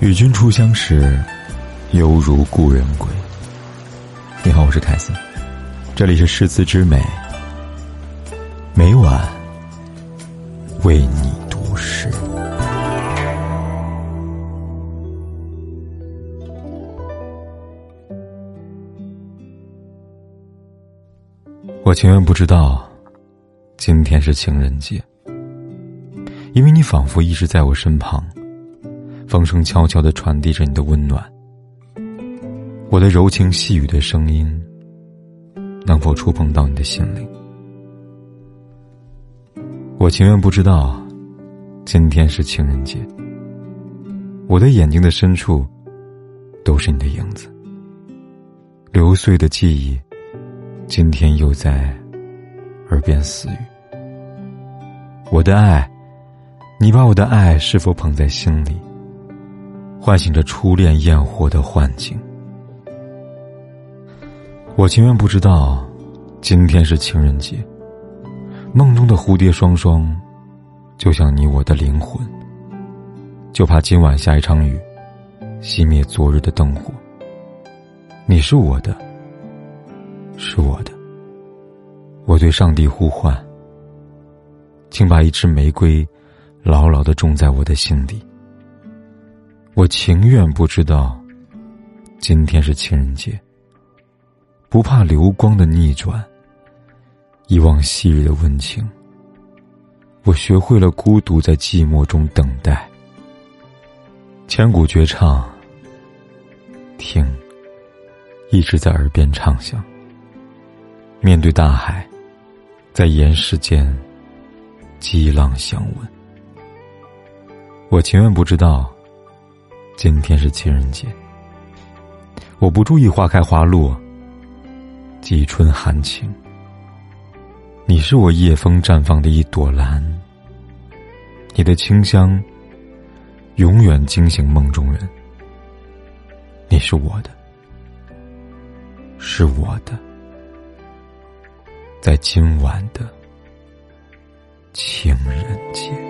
与君初相识，犹如故人归。你好，我是凯森，这里是诗词之美，每晚为你读诗。我情愿不知道，今天是情人节，因为你仿佛一直在我身旁。风声悄悄的传递着你的温暖，我的柔情细语的声音，能否触碰到你的心灵？我情愿不知道，今天是情人节。我的眼睛的深处，都是你的影子。流碎的记忆，今天又在耳边私语。我的爱，你把我的爱是否捧在心里？唤醒着初恋焰火的幻境。我情愿不知道，今天是情人节。梦中的蝴蝶双双，就像你我的灵魂。就怕今晚下一场雨，熄灭昨日的灯火。你是我的，是我的。我对上帝呼唤，请把一支玫瑰，牢牢的种在我的心底。我情愿不知道，今天是情人节。不怕流光的逆转，遗忘昔日的温情。我学会了孤独，在寂寞中等待。千古绝唱，听，一直在耳边唱响。面对大海，在岩石间，激浪相吻。我情愿不知道。今天是情人节，我不注意花开花落，几春寒情。你是我夜风绽放的一朵兰，你的清香永远惊醒梦中人。你是我的，是我的，在今晚的情人节。